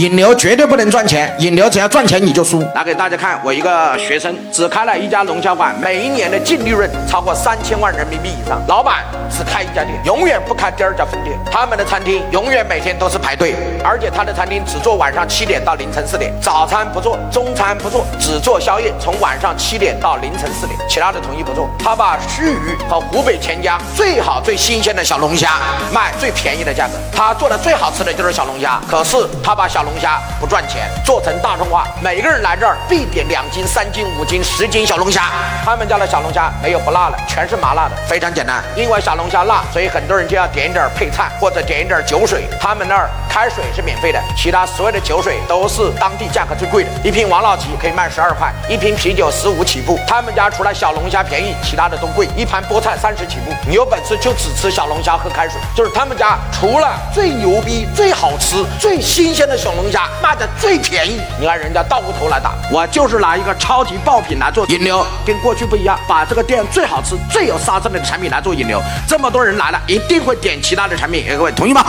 引流绝对不能赚钱，引流只要赚钱你就输。拿给大家看，我一个学生只开了一家龙虾馆，每一年的净利润超过三千万人民币以上。老板只开一家店，永远不开第二家分店。他们的餐厅永远每天都是排队，而且他的餐厅只做晚上七点到凌晨四点，早餐不做，中餐不做，只做宵夜，从晚上七点到凌晨四点，其他的统一不做。他把盱眙和湖北潜江最好最新鲜的小龙虾卖最便宜的价格，他做的最好吃的就是小龙虾。可是他把小龙龙虾不赚钱，做成大众化，每个人来这儿必点两斤、三斤、五斤、十斤小龙虾。他们家的小龙虾没有不辣的，全是麻辣的，非常简单。因为小龙虾辣，所以很多人就要点一点配菜或者点一点酒水。他们那儿开水是免费的，其他所有的酒水都是当地价格最贵的。一瓶王老吉可以卖十二块，一瓶啤酒十五起步。他们家除了小龙虾便宜，其他的都贵。一盘菠菜三十起步。你有本事就只吃小龙虾喝开水。就是他们家除了最牛逼、最好吃、最新鲜的小龙。龙虾卖的最便宜，你看人家倒过头来打，我就是拿一个超级爆品来做引流，跟过去不一样，把这个店最好吃、最有杀伤力的产品来做引流，这么多人来了，一定会点其他的产品，各位同意吗？